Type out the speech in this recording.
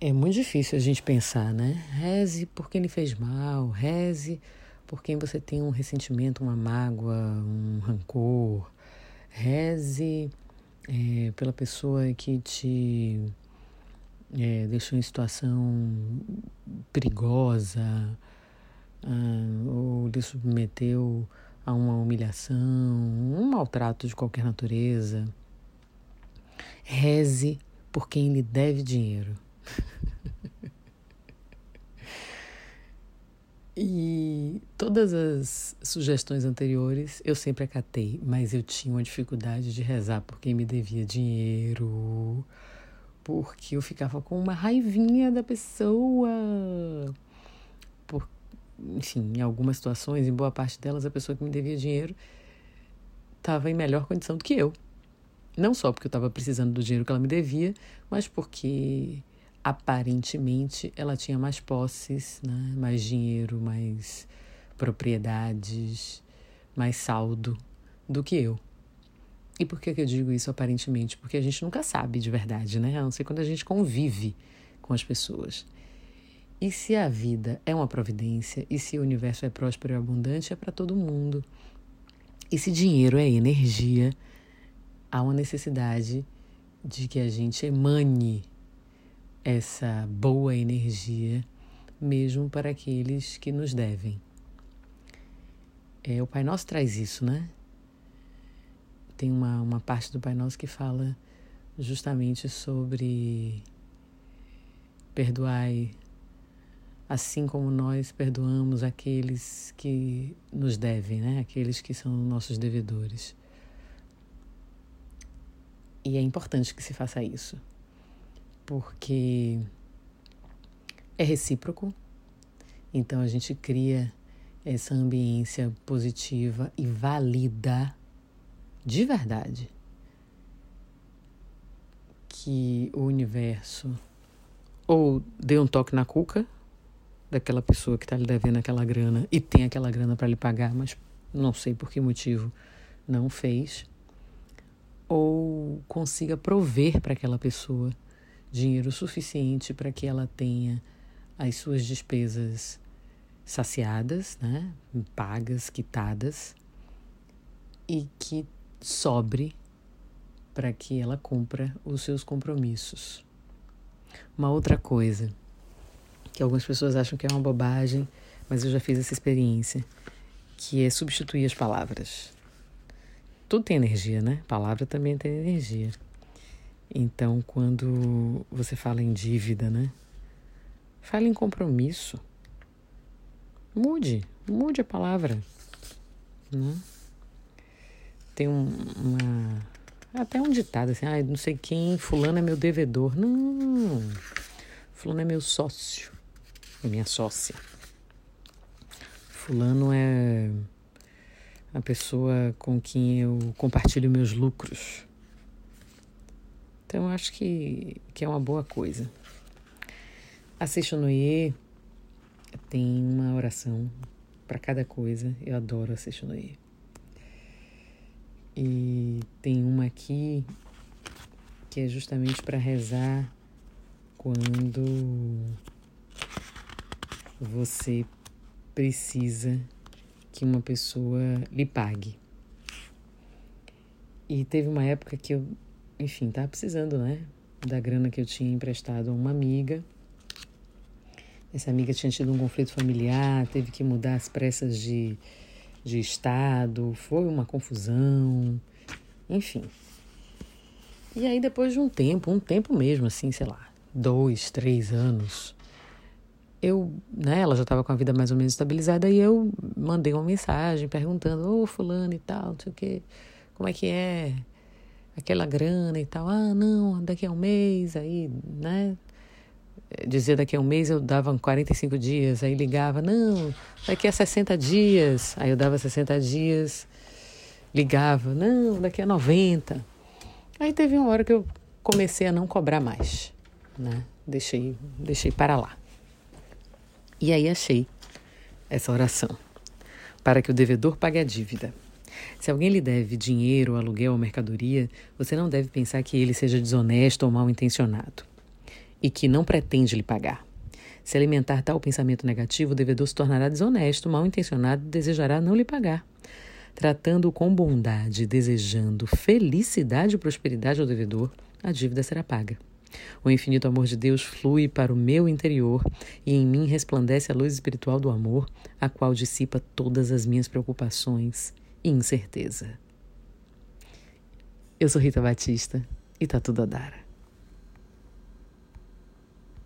É muito difícil a gente pensar, né? Reze por quem lhe fez mal, reze por quem você tem um ressentimento, uma mágoa, um rancor. Reze é, pela pessoa que te é, deixou em situação perigosa ah, ou lhe submeteu a uma humilhação, um maltrato de qualquer natureza. Reze por quem lhe deve dinheiro. e todas as sugestões anteriores eu sempre acatei, mas eu tinha uma dificuldade de rezar por quem me devia dinheiro, porque eu ficava com uma raivinha da pessoa. Por, enfim, em algumas situações, em boa parte delas, a pessoa que me devia dinheiro estava em melhor condição do que eu. Não só porque eu estava precisando do dinheiro que ela me devia, mas porque aparentemente ela tinha mais posses, né? mais dinheiro, mais propriedades, mais saldo do que eu. E por que, eu digo isso aparentemente? Porque a gente nunca sabe de verdade, né? A não ser quando a gente convive com as pessoas. E se a vida é uma providência, e se o universo é próspero e abundante, é para todo mundo. E se dinheiro é energia, há uma necessidade de que a gente emane essa boa energia, mesmo para aqueles que nos devem. É, o Pai Nosso traz isso, né? Tem uma, uma parte do Pai Nosso que fala justamente sobre perdoai, assim como nós perdoamos aqueles que nos devem, né? Aqueles que são nossos devedores. E é importante que se faça isso porque é recíproco, então a gente cria essa ambiência positiva e valida de verdade que o universo ou dê um toque na cuca daquela pessoa que está lhe devendo aquela grana e tem aquela grana para lhe pagar, mas não sei por que motivo não fez, ou consiga prover para aquela pessoa dinheiro suficiente para que ela tenha as suas despesas saciadas, né? pagas, quitadas, e que sobre para que ela cumpra os seus compromissos. Uma outra coisa que algumas pessoas acham que é uma bobagem, mas eu já fiz essa experiência, que é substituir as palavras. Tudo tem energia, né? Palavra também tem energia. Então, quando você fala em dívida, né? Fala em compromisso. Mude, mude a palavra. Né? Tem um, uma. Até um ditado assim, ah, não sei quem, fulano é meu devedor. Não, fulano é meu sócio, é minha sócia. Fulano é a pessoa com quem eu compartilho meus lucros. Então, acho que, que é uma boa coisa. A Seixonoye tem uma oração para cada coisa. Eu adoro a Seixonoye. E tem uma aqui que é justamente para rezar quando você precisa que uma pessoa lhe pague. E teve uma época que eu enfim, tava precisando, né? Da grana que eu tinha emprestado a uma amiga. Essa amiga tinha tido um conflito familiar, teve que mudar as pressas de, de estado, foi uma confusão, enfim. E aí, depois de um tempo, um tempo mesmo, assim, sei lá, dois, três anos, eu, né, ela já estava com a vida mais ou menos estabilizada, e eu mandei uma mensagem perguntando, ô, fulano e tal, não sei o quê, como é que é? Aquela grana e tal. Ah, não, daqui a um mês, aí, né? Dizia daqui a um mês eu dava 45 dias, aí ligava, não, daqui a 60 dias, aí eu dava 60 dias, ligava, não, daqui a 90. Aí teve uma hora que eu comecei a não cobrar mais, né? Deixei, deixei para lá. E aí achei essa oração para que o devedor pague a dívida. Se alguém lhe deve dinheiro, aluguel ou mercadoria, você não deve pensar que ele seja desonesto ou mal intencionado. e que não pretende lhe pagar. Se alimentar tal pensamento negativo, o devedor se tornará desonesto, mal intencionado e desejará não lhe pagar. Tratando-o com bondade, desejando felicidade e prosperidade ao devedor, a dívida será paga. O infinito amor de Deus flui para o meu interior e em mim resplandece a luz espiritual do amor, a qual dissipa todas as minhas preocupações e incerteza. Eu sou Rita Batista e tá tudo a dar.